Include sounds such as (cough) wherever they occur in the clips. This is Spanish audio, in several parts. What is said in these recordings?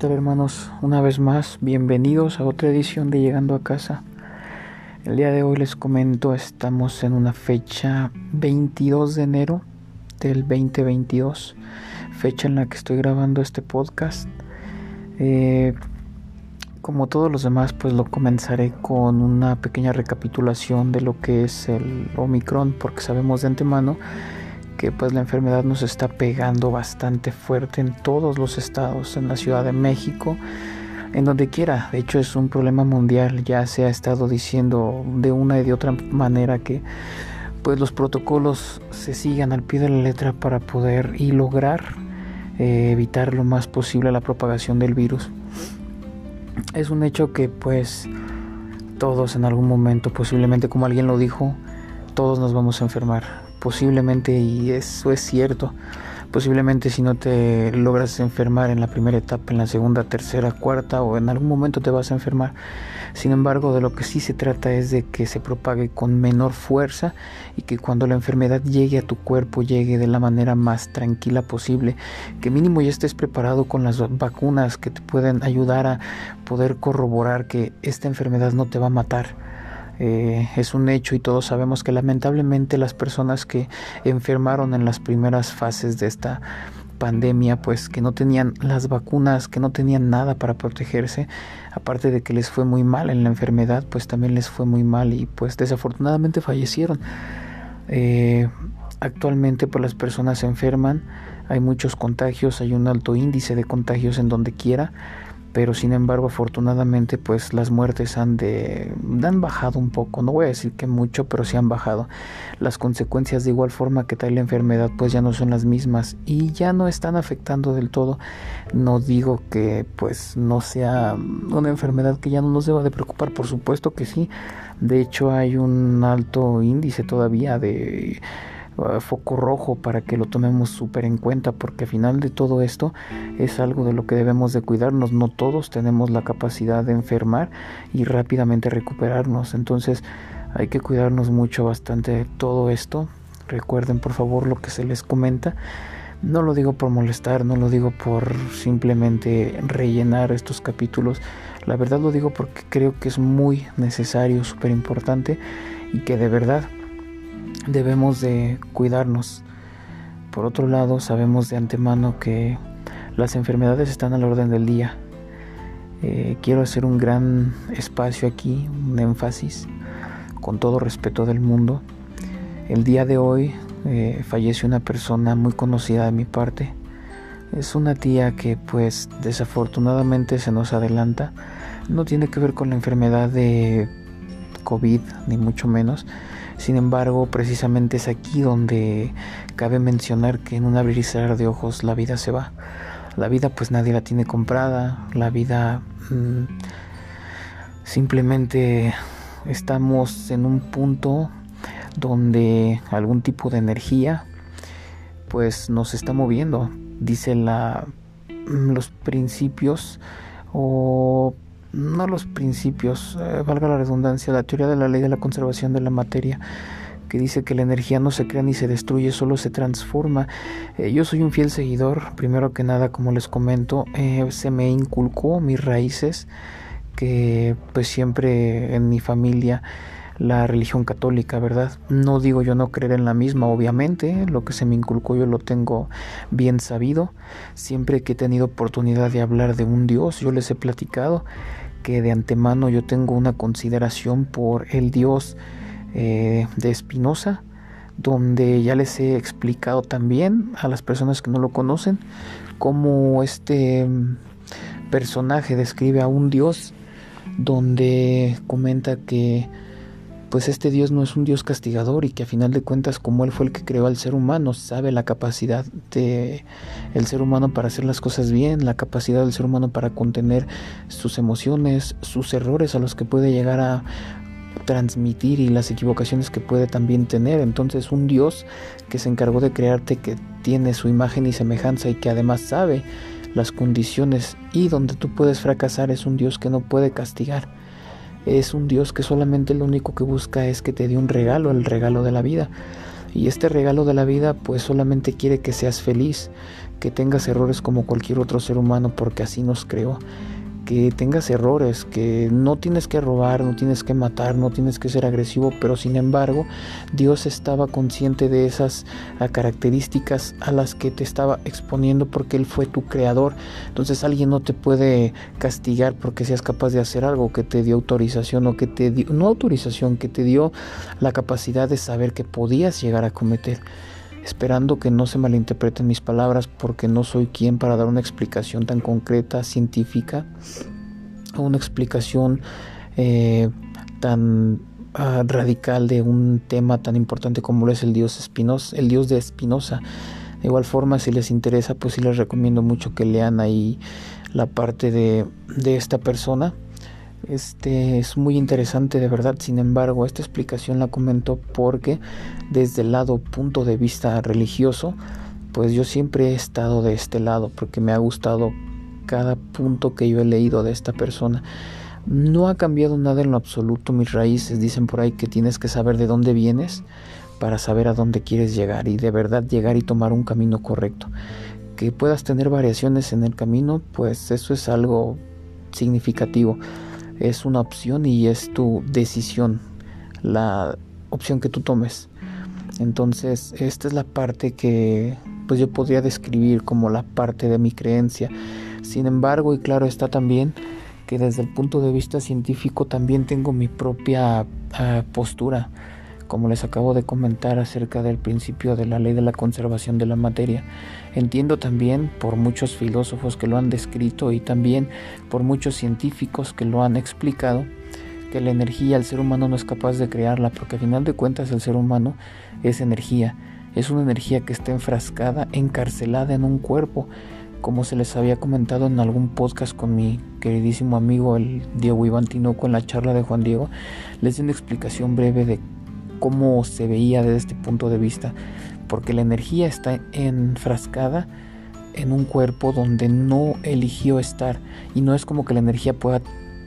tal hermanos? Una vez más, bienvenidos a otra edición de Llegando a casa. El día de hoy les comento, estamos en una fecha 22 de enero del 2022, fecha en la que estoy grabando este podcast. Eh, como todos los demás, pues lo comenzaré con una pequeña recapitulación de lo que es el Omicron, porque sabemos de antemano que pues la enfermedad nos está pegando bastante fuerte en todos los estados, en la Ciudad de México, en donde quiera. De hecho es un problema mundial, ya se ha estado diciendo de una y de otra manera que pues los protocolos se sigan al pie de la letra para poder y lograr eh, evitar lo más posible la propagación del virus. Es un hecho que pues todos en algún momento, posiblemente como alguien lo dijo, todos nos vamos a enfermar posiblemente, y eso es cierto, posiblemente si no te logras enfermar en la primera etapa, en la segunda, tercera, cuarta o en algún momento te vas a enfermar. Sin embargo, de lo que sí se trata es de que se propague con menor fuerza y que cuando la enfermedad llegue a tu cuerpo llegue de la manera más tranquila posible, que mínimo ya estés preparado con las vacunas que te pueden ayudar a poder corroborar que esta enfermedad no te va a matar eh, es un hecho y todos sabemos que lamentablemente las personas que enfermaron en las primeras fases de esta pandemia, pues que no tenían las vacunas, que no tenían nada para protegerse, aparte de que les fue muy mal en la enfermedad, pues también les fue muy mal y pues desafortunadamente fallecieron. Eh, actualmente pues las personas se enferman, hay muchos contagios, hay un alto índice de contagios en donde quiera pero sin embargo afortunadamente pues las muertes han de han bajado un poco. No voy a decir que mucho pero sí han bajado. Las consecuencias de igual forma que trae la enfermedad pues ya no son las mismas y ya no están afectando del todo. No digo que pues no sea una enfermedad que ya no nos deba de preocupar por supuesto que sí. De hecho hay un alto índice todavía de eh, foco rojo para que lo tomemos súper en cuenta porque al final de todo esto es algo de lo que debemos de cuidarnos. No todos tenemos la capacidad de enfermar y rápidamente recuperarnos. Entonces hay que cuidarnos mucho bastante de todo esto. Recuerden por favor lo que se les comenta. No lo digo por molestar, no lo digo por simplemente rellenar estos capítulos. La verdad lo digo porque creo que es muy necesario, súper importante y que de verdad debemos de cuidarnos. Por otro lado, sabemos de antemano que las enfermedades están al orden del día. Eh, quiero hacer un gran espacio aquí, un énfasis, con todo respeto del mundo. El día de hoy eh, falleció una persona muy conocida de mi parte. Es una tía que pues desafortunadamente se nos adelanta. No tiene que ver con la enfermedad de COVID, ni mucho menos, sin embargo, precisamente es aquí donde cabe mencionar que en un abrir y cerrar de ojos la vida se va. La vida pues nadie la tiene comprada, la vida mm, simplemente estamos en un punto donde algún tipo de energía pues nos está moviendo, dice la mm, los principios o no los principios, eh, valga la redundancia, la teoría de la ley de la conservación de la materia, que dice que la energía no se crea ni se destruye, solo se transforma. Eh, yo soy un fiel seguidor, primero que nada, como les comento, eh, se me inculcó mis raíces, que pues siempre en mi familia la religión católica, ¿verdad? No digo yo no creer en la misma, obviamente, lo que se me inculcó yo lo tengo bien sabido. Siempre que he tenido oportunidad de hablar de un Dios, yo les he platicado que de antemano yo tengo una consideración por el Dios eh, de Espinosa, donde ya les he explicado también a las personas que no lo conocen cómo este personaje describe a un Dios donde comenta que pues este Dios no es un Dios castigador y que a final de cuentas como Él fue el que creó al ser humano, sabe la capacidad de el ser humano para hacer las cosas bien, la capacidad del ser humano para contener sus emociones, sus errores a los que puede llegar a transmitir y las equivocaciones que puede también tener. Entonces un Dios que se encargó de crearte, que tiene su imagen y semejanza y que además sabe las condiciones y donde tú puedes fracasar es un Dios que no puede castigar es un Dios que solamente lo único que busca es que te dé un regalo, el regalo de la vida. Y este regalo de la vida pues solamente quiere que seas feliz, que tengas errores como cualquier otro ser humano porque así nos creó que tengas errores, que no tienes que robar, no tienes que matar, no tienes que ser agresivo, pero sin embargo Dios estaba consciente de esas ah, características a las que te estaba exponiendo porque Él fue tu creador. Entonces alguien no te puede castigar porque seas capaz de hacer algo que te dio autorización o que te dio, no autorización, que te dio la capacidad de saber que podías llegar a cometer esperando que no se malinterpreten mis palabras porque no soy quien para dar una explicación tan concreta, científica, o una explicación eh, tan ah, radical de un tema tan importante como lo es el dios Espinosa, el dios de Spinoza. De igual forma, si les interesa, pues sí les recomiendo mucho que lean ahí la parte de, de esta persona este es muy interesante de verdad, sin embargo, esta explicación la comento porque desde el lado punto de vista religioso, pues yo siempre he estado de este lado porque me ha gustado cada punto que yo he leído de esta persona. No ha cambiado nada en lo absoluto mis raíces. Dicen por ahí que tienes que saber de dónde vienes para saber a dónde quieres llegar y de verdad llegar y tomar un camino correcto. Que puedas tener variaciones en el camino, pues eso es algo significativo es una opción y es tu decisión, la opción que tú tomes. Entonces, esta es la parte que pues yo podría describir como la parte de mi creencia. Sin embargo, y claro está también que desde el punto de vista científico también tengo mi propia ah, postura, como les acabo de comentar acerca del principio de la ley de la conservación de la materia. Entiendo también por muchos filósofos que lo han descrito y también por muchos científicos que lo han explicado que la energía el ser humano no es capaz de crearla porque al final de cuentas el ser humano es energía, es una energía que está enfrascada, encarcelada en un cuerpo, como se les había comentado en algún podcast con mi queridísimo amigo el Diego Iván Tinoco en la charla de Juan Diego, les di una explicación breve de cómo se veía desde este punto de vista porque la energía está enfrascada en un cuerpo donde no eligió estar y no es como que la energía pueda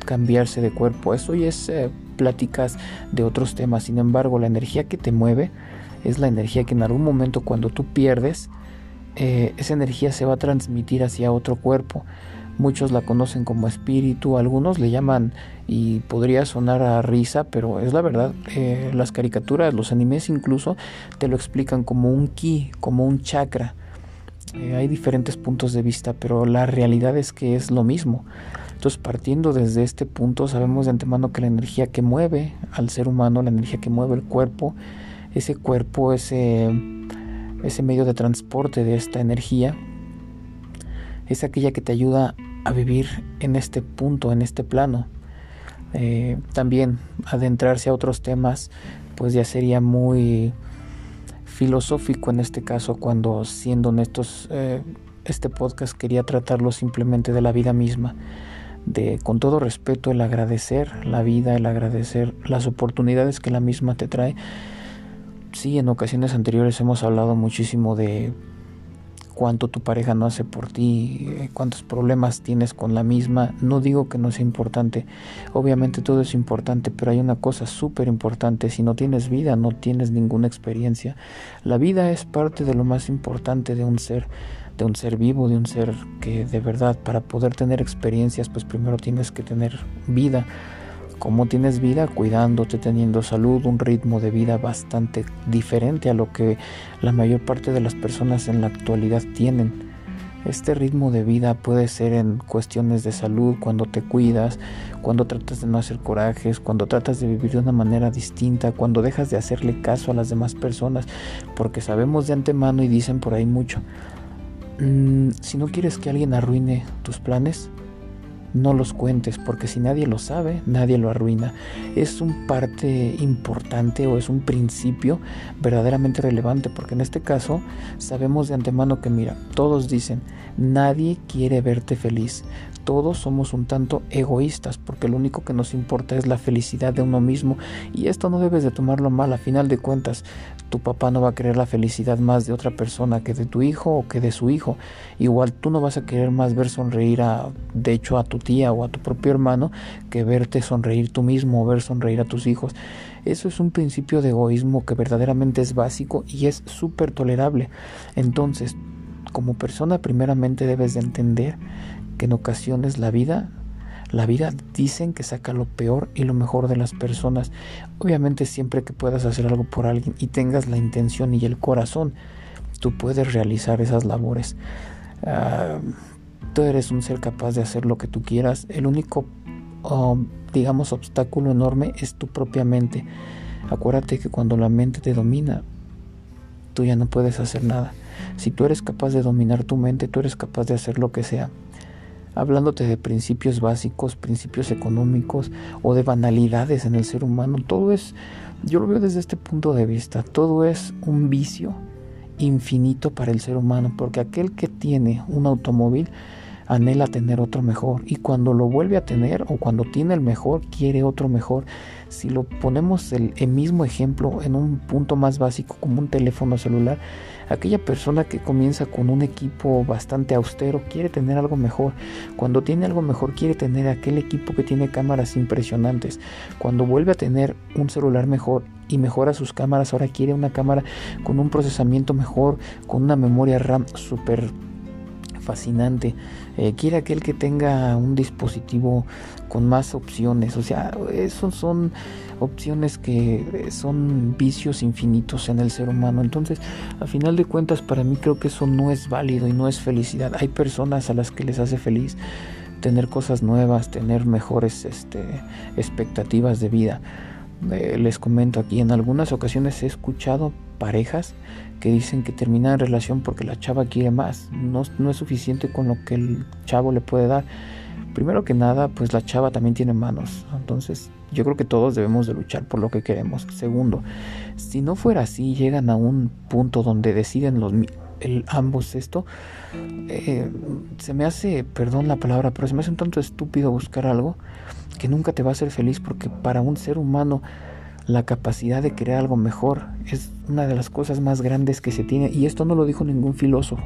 cambiarse de cuerpo. Eso ya es eh, pláticas de otros temas. Sin embargo, la energía que te mueve es la energía que en algún momento cuando tú pierdes, eh, esa energía se va a transmitir hacia otro cuerpo. Muchos la conocen como espíritu, algunos le llaman y podría sonar a risa, pero es la verdad. Eh, las caricaturas, los animes incluso te lo explican como un ki, como un chakra. Eh, hay diferentes puntos de vista, pero la realidad es que es lo mismo. Entonces, partiendo desde este punto, sabemos de antemano que la energía que mueve al ser humano, la energía que mueve el cuerpo, ese cuerpo, ese, ese medio de transporte de esta energía, es aquella que te ayuda a vivir en este punto, en este plano. Eh, también adentrarse a otros temas, pues ya sería muy filosófico en este caso, cuando siendo honestos, eh, este podcast quería tratarlo simplemente de la vida misma, de con todo respeto el agradecer la vida, el agradecer las oportunidades que la misma te trae. Sí, en ocasiones anteriores hemos hablado muchísimo de cuánto tu pareja no hace por ti, eh, cuántos problemas tienes con la misma. No digo que no sea importante, obviamente todo es importante, pero hay una cosa súper importante, si no tienes vida, no tienes ninguna experiencia. La vida es parte de lo más importante de un ser, de un ser vivo, de un ser que de verdad para poder tener experiencias, pues primero tienes que tener vida cómo tienes vida cuidándote, teniendo salud, un ritmo de vida bastante diferente a lo que la mayor parte de las personas en la actualidad tienen. Este ritmo de vida puede ser en cuestiones de salud, cuando te cuidas, cuando tratas de no hacer corajes, cuando tratas de vivir de una manera distinta, cuando dejas de hacerle caso a las demás personas, porque sabemos de antemano y dicen por ahí mucho, mm, si no quieres que alguien arruine tus planes, no los cuentes, porque si nadie lo sabe, nadie lo arruina. Es un parte importante o es un principio verdaderamente relevante, porque en este caso sabemos de antemano que, mira, todos dicen, nadie quiere verte feliz, todos somos un tanto egoístas porque lo único que nos importa es la felicidad de uno mismo y esto no debes de tomarlo mal, a final de cuentas tu papá no va a querer la felicidad más de otra persona que de tu hijo o que de su hijo, igual tú no vas a querer más ver sonreír a, de hecho a tu tía o a tu propio hermano que verte sonreír tú mismo o ver sonreír a tus hijos. Eso es un principio de egoísmo que verdaderamente es básico y es súper tolerable. Entonces, como persona primeramente debes de entender que en ocasiones la vida, la vida dicen que saca lo peor y lo mejor de las personas. Obviamente siempre que puedas hacer algo por alguien y tengas la intención y el corazón, tú puedes realizar esas labores. Ah, tú eres un ser capaz de hacer lo que tú quieras. El único, um, digamos, obstáculo enorme es tu propia mente. Acuérdate que cuando la mente te domina, tú ya no puedes hacer nada. Si tú eres capaz de dominar tu mente, tú eres capaz de hacer lo que sea. Hablándote de principios básicos, principios económicos o de banalidades en el ser humano, todo es, yo lo veo desde este punto de vista, todo es un vicio infinito para el ser humano, porque aquel que tiene un automóvil anhela tener otro mejor y cuando lo vuelve a tener o cuando tiene el mejor quiere otro mejor. Si lo ponemos el, el mismo ejemplo en un punto más básico como un teléfono celular, Aquella persona que comienza con un equipo bastante austero quiere tener algo mejor. Cuando tiene algo mejor quiere tener aquel equipo que tiene cámaras impresionantes. Cuando vuelve a tener un celular mejor y mejora sus cámaras, ahora quiere una cámara con un procesamiento mejor, con una memoria RAM súper fascinante. Eh, quiere aquel que tenga un dispositivo con más opciones. O sea, esos son opciones que son vicios infinitos en el ser humano. Entonces, a final de cuentas, para mí creo que eso no es válido y no es felicidad. Hay personas a las que les hace feliz tener cosas nuevas, tener mejores este, expectativas de vida. Eh, les comento aquí, en algunas ocasiones he escuchado parejas que dicen que terminan relación porque la chava quiere más, no, no es suficiente con lo que el chavo le puede dar. Primero que nada, pues la chava también tiene manos, entonces yo creo que todos debemos de luchar por lo que queremos. Segundo, si no fuera así, llegan a un punto donde deciden los el, ambos esto, eh, se me hace, perdón la palabra, pero se me hace un tanto estúpido buscar algo que nunca te va a hacer feliz porque para un ser humano la capacidad de crear algo mejor es una de las cosas más grandes que se tiene y esto no lo dijo ningún filósofo.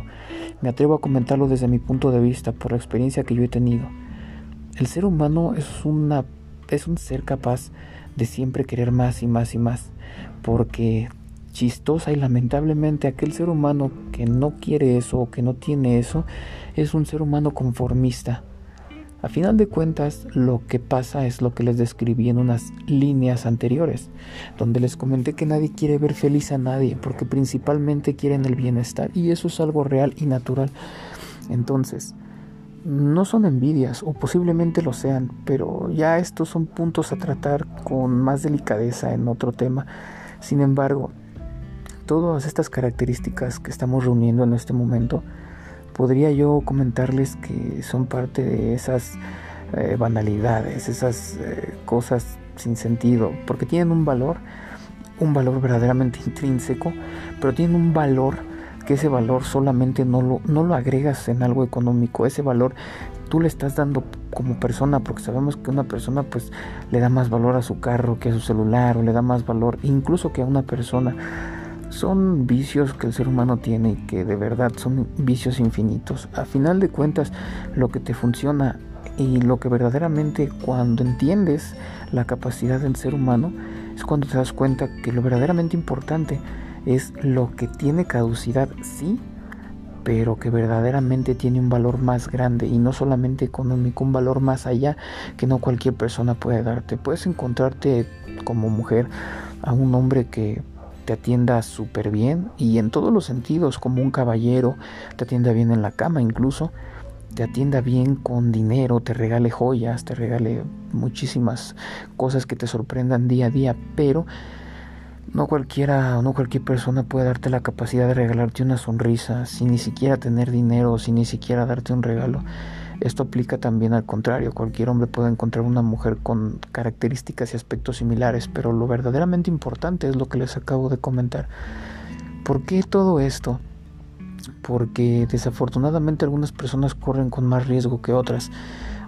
Me atrevo a comentarlo desde mi punto de vista por la experiencia que yo he tenido. El ser humano es una es un ser capaz de siempre querer más y más y más porque chistosa y lamentablemente aquel ser humano que no quiere eso o que no tiene eso es un ser humano conformista a final de cuentas, lo que pasa es lo que les describí en unas líneas anteriores, donde les comenté que nadie quiere ver feliz a nadie, porque principalmente quieren el bienestar, y eso es algo real y natural. Entonces, no son envidias, o posiblemente lo sean, pero ya estos son puntos a tratar con más delicadeza en otro tema. Sin embargo, todas estas características que estamos reuniendo en este momento, podría yo comentarles que son parte de esas eh, banalidades, esas eh, cosas sin sentido, porque tienen un valor, un valor verdaderamente (laughs) intrínseco, pero tienen un valor que ese valor solamente no lo, no lo agregas en algo económico, ese valor tú le estás dando como persona, porque sabemos que una persona pues le da más valor a su carro que a su celular, o le da más valor incluso que a una persona son vicios que el ser humano tiene y que de verdad son vicios infinitos. A final de cuentas, lo que te funciona y lo que verdaderamente cuando entiendes la capacidad del ser humano es cuando te das cuenta que lo verdaderamente importante es lo que tiene caducidad, sí, pero que verdaderamente tiene un valor más grande y no solamente económico, un valor más allá que no cualquier persona puede darte. Puedes encontrarte como mujer a un hombre que te atienda súper bien y en todos los sentidos, como un caballero, te atienda bien en la cama incluso, te atienda bien con dinero, te regale joyas, te regale muchísimas cosas que te sorprendan día a día, pero no cualquiera o no cualquier persona puede darte la capacidad de regalarte una sonrisa sin ni siquiera tener dinero, sin ni siquiera darte un regalo. Esto aplica también al contrario, cualquier hombre puede encontrar una mujer con características y aspectos similares, pero lo verdaderamente importante es lo que les acabo de comentar. ¿Por qué todo esto? porque desafortunadamente algunas personas corren con más riesgo que otras.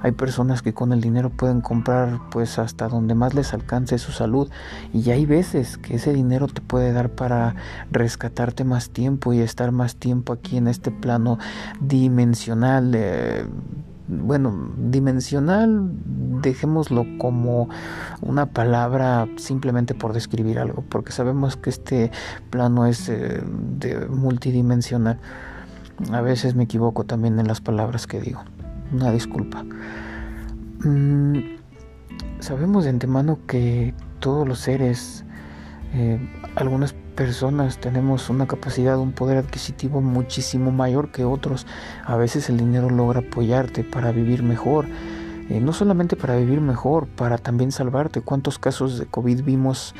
Hay personas que con el dinero pueden comprar pues hasta donde más les alcance su salud y hay veces que ese dinero te puede dar para rescatarte más tiempo y estar más tiempo aquí en este plano dimensional. Eh, bueno, dimensional, dejémoslo como una palabra simplemente por describir algo, porque sabemos que este plano es eh, de multidimensional. A veces me equivoco también en las palabras que digo. Una disculpa. Mm, sabemos de antemano que todos los seres, eh, algunas personas tenemos una capacidad, un poder adquisitivo muchísimo mayor que otros. A veces el dinero logra apoyarte para vivir mejor. Eh, no solamente para vivir mejor, para también salvarte. ¿Cuántos casos de COVID vimos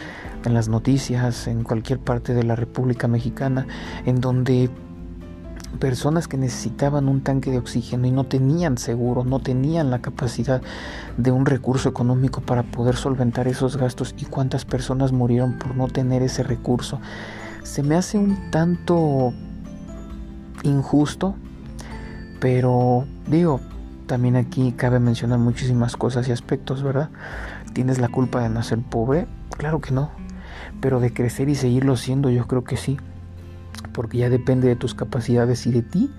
en las noticias, en cualquier parte de la República Mexicana, en donde personas que necesitaban un tanque de oxígeno y no tenían seguro, no tenían la capacidad de un recurso económico para poder solventar esos gastos y cuántas personas murieron por no tener ese recurso. Se me hace un tanto injusto, pero digo, también aquí cabe mencionar muchísimas cosas y aspectos, ¿verdad? ¿Tienes la culpa de nacer pobre? Claro que no, pero de crecer y seguirlo siendo yo creo que sí porque ya depende de tus capacidades y de ti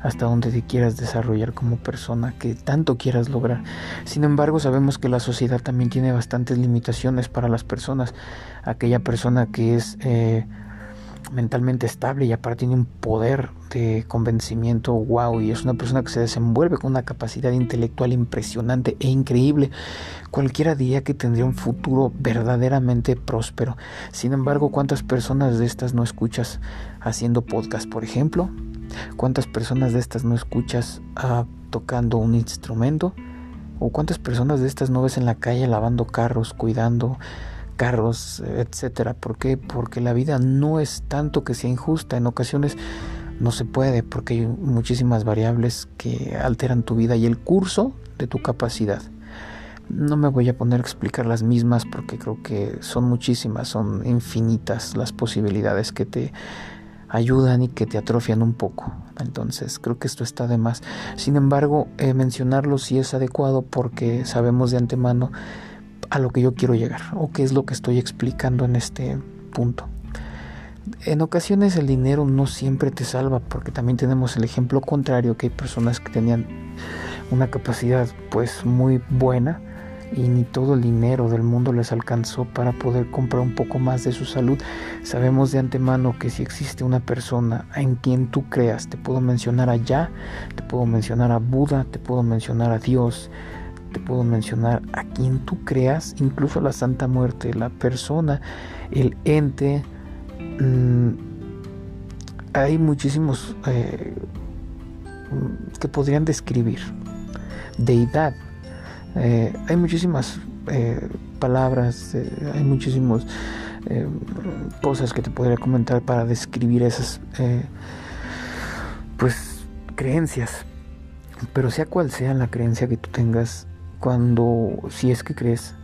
hasta donde te quieras desarrollar como persona, que tanto quieras lograr. Sin embargo, sabemos que la sociedad también tiene bastantes limitaciones para las personas. Aquella persona que es eh, mentalmente estable y aparte tiene un poder de convencimiento wow y es una persona que se desenvuelve con una capacidad intelectual impresionante e increíble. Cualquiera diría que tendría un futuro verdaderamente próspero. Sin embargo cuántas personas de estas no escuchas haciendo podcast por ejemplo cuántas personas de estas no escuchas ah, tocando un instrumento o cuántas personas de estas no ves en la calle lavando carros cuidando carros, etcétera. ¿Por qué? Porque la vida no es tanto que sea injusta, en ocasiones no se puede porque hay muchísimas variables que alteran tu vida y el curso de tu capacidad. No me voy a poner a explicar las mismas porque creo que son muchísimas, son infinitas las posibilidades que te ayudan y que te atrofian un poco. Entonces creo que esto está de más. Sin embargo, eh, mencionarlo sí es adecuado porque sabemos de antemano a lo que yo quiero llegar o qué es lo que estoy explicando en este punto. En ocasiones el dinero no siempre te salva porque también tenemos el ejemplo contrario que hay personas que tenían una capacidad pues muy buena y ni todo el dinero del mundo les alcanzó para poder comprar un poco más de su salud. Sabemos de antemano que si existe una persona en quien tú creas, te puedo mencionar a Ya, te puedo mencionar a Buda, te puedo mencionar a Dios, te puedo mencionar a quien tú creas, incluso la Santa Muerte, la persona, el ente. Mm, hay muchísimos eh, que podrían describir. Deidad. Eh, hay muchísimas eh, palabras, hay muchísimas cosas que te podría comentar para describir esas pues creencias. Pero sea cual sea la creencia que tú tengas, cuando, si es que crees,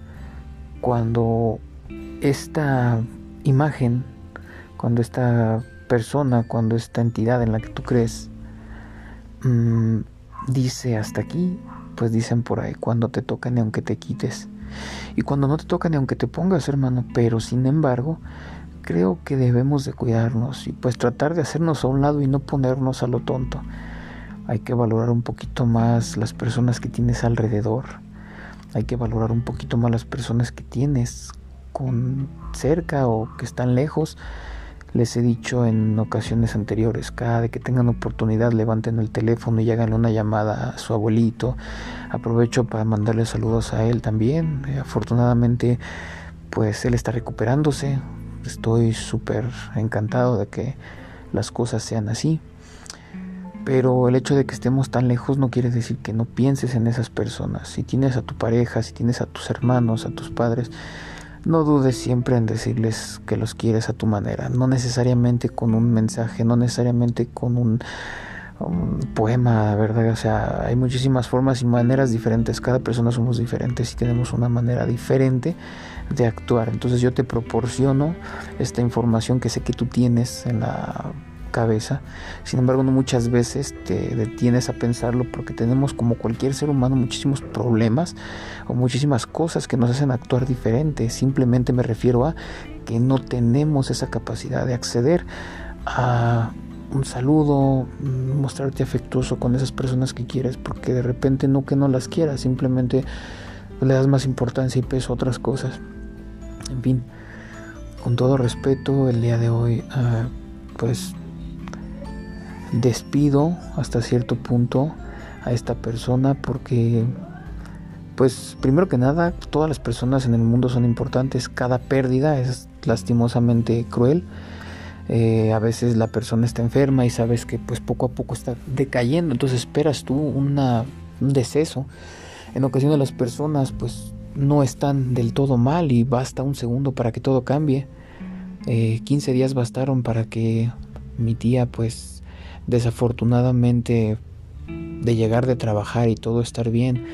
cuando esta imagen, cuando esta persona, cuando esta entidad en la que tú crees, mm, dice hasta aquí, pues dicen por ahí, cuando te toca ni aunque te quites. Y cuando no te toca ni aunque te pongas, hermano, pero sin embargo, creo que debemos de cuidarnos y pues tratar de hacernos a un lado y no ponernos a lo tonto. Hay que valorar un poquito más las personas que tienes alrededor hay que valorar un poquito más las personas que tienes con cerca o que están lejos. Les he dicho en ocasiones anteriores, cada vez que tengan oportunidad levanten el teléfono y háganle una llamada a su abuelito. Aprovecho para mandarle saludos a él también. Eh, afortunadamente, pues él está recuperándose. Estoy súper encantado de que las cosas sean así. Pero el hecho de que estemos tan lejos no quiere decir que no pienses en esas personas. Si tienes a tu pareja, si tienes a tus hermanos, a tus padres, no dudes siempre en decirles que los quieres a tu manera. No necesariamente con un mensaje, no necesariamente con un, poema, ¿verdad? O sea, hay muchísimas formas y maneras diferentes. Cada persona somos diferentes y tenemos una manera diferente de actuar. Entonces yo te proporciono esta información que sé que tú tienes en la cabeza. Sin embargo, no muchas veces te detienes a pensarlo porque tenemos como cualquier ser humano muchísimos problemas o muchísimas cosas que nos hacen actuar diferente. Simplemente me refiero a que no tenemos esa capacidad de acceder a un saludo, mostrarte afectuoso con esas personas que quieres, porque de repente no que no las quieras, simplemente le das más importancia y peso a otras cosas. En fin, con todo respeto, el día de hoy, ah, pues despido hasta cierto punto a esta persona porque pues primero que nada todas las personas en el mundo son importantes. Cada pérdida es lastimosamente cruel. Eh, a veces la persona está enferma y sabes que pues poco a poco está decayendo. Entonces esperas tú un deceso. En ocasiones las personas pues no están del todo mal y basta un segundo para que todo cambie. 15 eh, días bastaron para que mi tía pues desafortunadamente de llegar de trabajar y todo estar bien,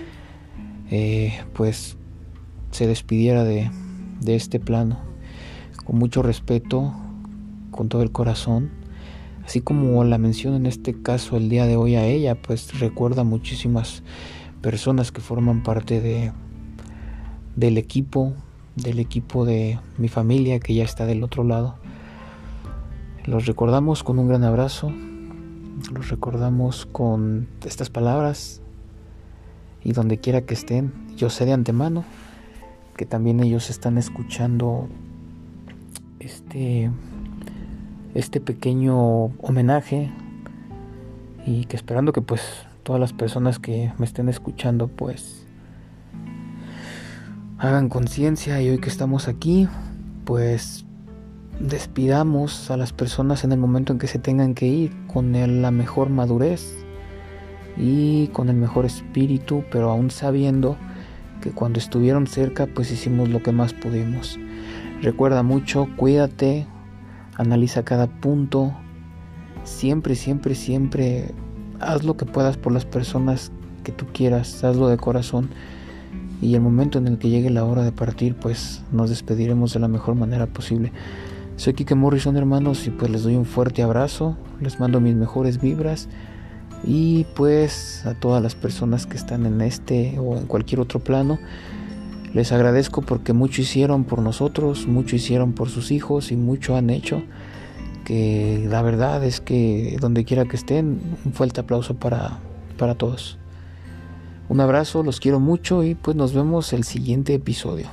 eh, pues se despidiera de, de este plano. Con mucho respeto, con todo el corazón, así como la mención en este caso el día de hoy a ella, pues recuerda muchísimas personas que forman parte de del equipo, del equipo de mi familia que ya está del otro lado. Los recordamos con un gran abrazo, los recordamos con estas palabras. Y donde quiera que estén, yo sé de antemano que también ellos están escuchando este este pequeño homenaje y que esperando que pues todas las personas que me estén escuchando pues hagan conciencia y hoy que estamos aquí pues despidamos a las personas en el momento en que se tengan que ir con la mejor madurez y con el mejor espíritu, pero aún sabiendo que cuando estuvieron cerca pues hicimos lo que más pudimos. Recuerda mucho, cuídate, analiza cada punto, siempre, siempre, siempre haz lo que puedas por las personas que tú quieras, hazlo de corazón y el momento en el que llegue la hora de partir pues nos despediremos de la mejor manera posible. Soy Kike Morrison hermanos y pues les doy un fuerte abrazo, les mando mis mejores vibras y pues a todas las personas que están en este o en cualquier otro plano, les agradezco porque mucho hicieron por nosotros, mucho hicieron por sus hijos y mucho han hecho, que la verdad es que donde quiera que estén, un fuerte aplauso para, para todos. Un abrazo, los quiero mucho y pues nos vemos el siguiente episodio.